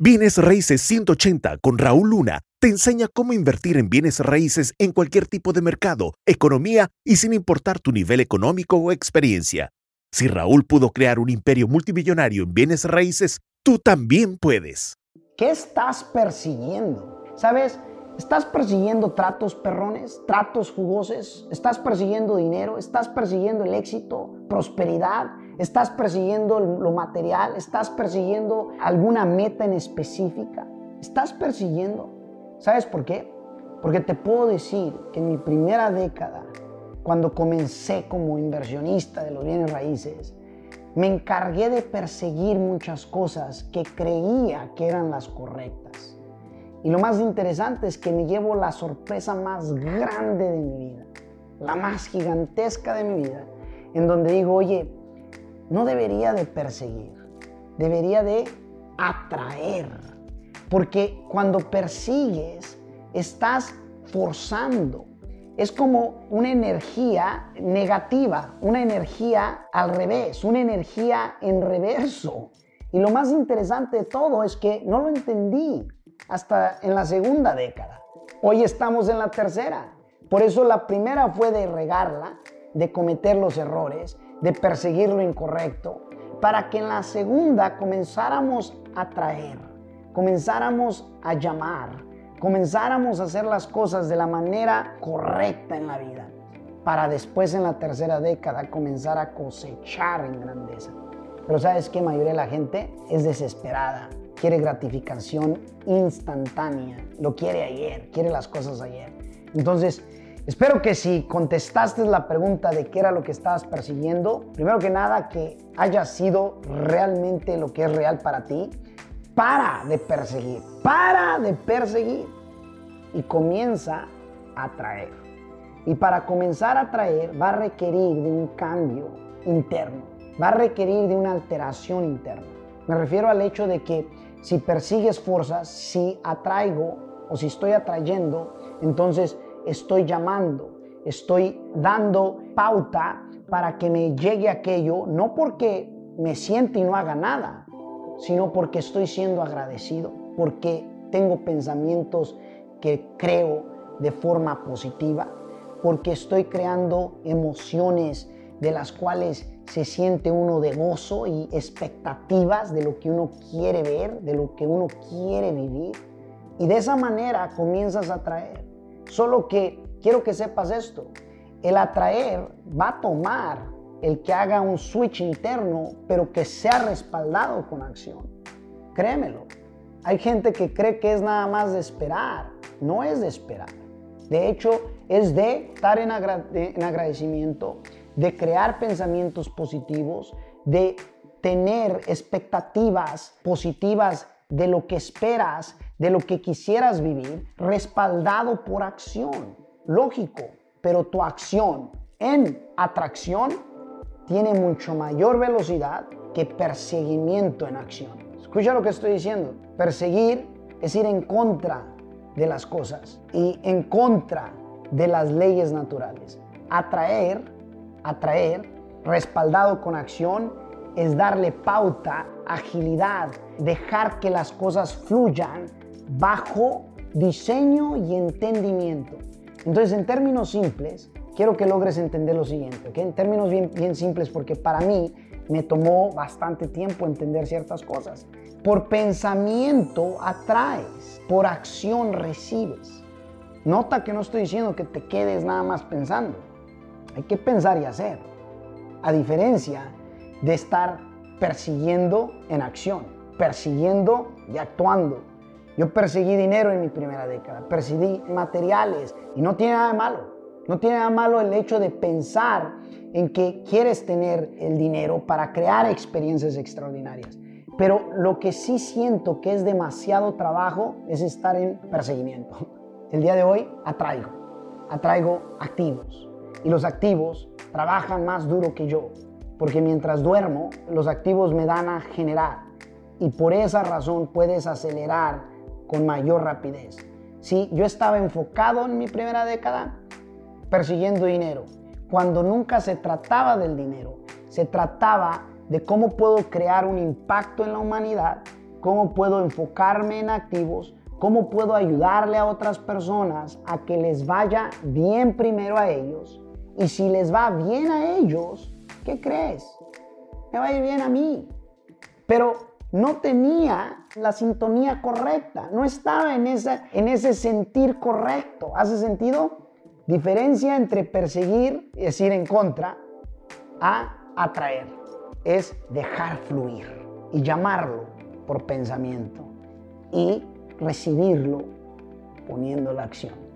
Bienes Raíces 180 con Raúl Luna te enseña cómo invertir en bienes raíces en cualquier tipo de mercado, economía y sin importar tu nivel económico o experiencia. Si Raúl pudo crear un imperio multimillonario en bienes raíces, tú también puedes. ¿Qué estás persiguiendo? ¿Sabes? ¿Estás persiguiendo tratos perrones, tratos jugosos? ¿Estás persiguiendo dinero? ¿Estás persiguiendo el éxito, prosperidad? ¿Estás persiguiendo lo material? ¿Estás persiguiendo alguna meta en específica? ¿Estás persiguiendo? ¿Sabes por qué? Porque te puedo decir que en mi primera década, cuando comencé como inversionista de los bienes raíces, me encargué de perseguir muchas cosas que creía que eran las correctas. Y lo más interesante es que me llevo la sorpresa más grande de mi vida, la más gigantesca de mi vida, en donde digo, oye, no debería de perseguir, debería de atraer. Porque cuando persigues, estás forzando. Es como una energía negativa, una energía al revés, una energía en reverso. Y lo más interesante de todo es que no lo entendí hasta en la segunda década. Hoy estamos en la tercera. Por eso la primera fue de regarla, de cometer los errores, de perseguir lo incorrecto, para que en la segunda comenzáramos a traer, comenzáramos a llamar, comenzáramos a hacer las cosas de la manera correcta en la vida, para después en la tercera década comenzar a cosechar en grandeza. Pero sabes que mayoría de la gente es desesperada, quiere gratificación instantánea, lo quiere ayer, quiere las cosas ayer. Entonces, espero que si contestaste la pregunta de qué era lo que estabas persiguiendo, primero que nada que haya sido realmente lo que es real para ti, para de perseguir, para de perseguir y comienza a traer. Y para comenzar a traer va a requerir de un cambio interno, va a requerir de una alteración interna. Me refiero al hecho de que si persigues fuerzas, si atraigo o si estoy atrayendo, entonces estoy llamando, estoy dando pauta para que me llegue aquello, no porque me siente y no haga nada, sino porque estoy siendo agradecido, porque tengo pensamientos que creo de forma positiva, porque estoy creando emociones de las cuales se siente uno de gozo y expectativas de lo que uno quiere ver, de lo que uno quiere vivir. Y de esa manera comienzas a atraer. Solo que quiero que sepas esto. El atraer va a tomar el que haga un switch interno, pero que sea respaldado con acción. Créemelo. Hay gente que cree que es nada más de esperar. No es de esperar. De hecho, es de estar en, en agradecimiento, de crear pensamientos positivos, de tener expectativas positivas de lo que esperas, de lo que quisieras vivir, respaldado por acción. Lógico, pero tu acción en atracción tiene mucho mayor velocidad que perseguimiento en acción. Escucha lo que estoy diciendo. Perseguir es ir en contra de las cosas y en contra de las leyes naturales. Atraer atraer, respaldado con acción, es darle pauta, agilidad, dejar que las cosas fluyan bajo diseño y entendimiento. Entonces, en términos simples, quiero que logres entender lo siguiente, En términos bien, simples, porque para mí me tomó bastante tiempo entender ciertas cosas. Por pensamiento atraes, por acción recibes. Nota que no estoy diciendo que te quedes nada más pensando. Hay que pensar y hacer. A diferencia de estar persiguiendo en acción, persiguiendo y actuando. Yo perseguí dinero en mi primera década, perseguí materiales y no tiene nada de malo. No tiene nada malo el hecho de pensar en que quieres tener el dinero para crear experiencias extraordinarias. Pero lo que sí siento que es demasiado trabajo es estar en perseguimiento. El día de hoy atraigo, atraigo activos, y los activos trabajan más duro que yo, porque mientras duermo, los activos me dan a generar y por esa razón puedes acelerar con mayor rapidez. Si yo estaba enfocado en mi primera década persiguiendo dinero, cuando nunca se trataba del dinero, se trataba de cómo puedo crear un impacto en la humanidad cómo puedo enfocarme en activos, cómo puedo ayudarle a otras personas a que les vaya bien primero a ellos. Y si les va bien a ellos, ¿qué crees? Me va a ir bien a mí. Pero no tenía la sintonía correcta, no estaba en, esa, en ese sentir correcto. ¿Hace sentido? Diferencia entre perseguir, es decir, en contra, a atraer. Es dejar fluir y llamarlo por pensamiento y recibirlo poniendo la acción.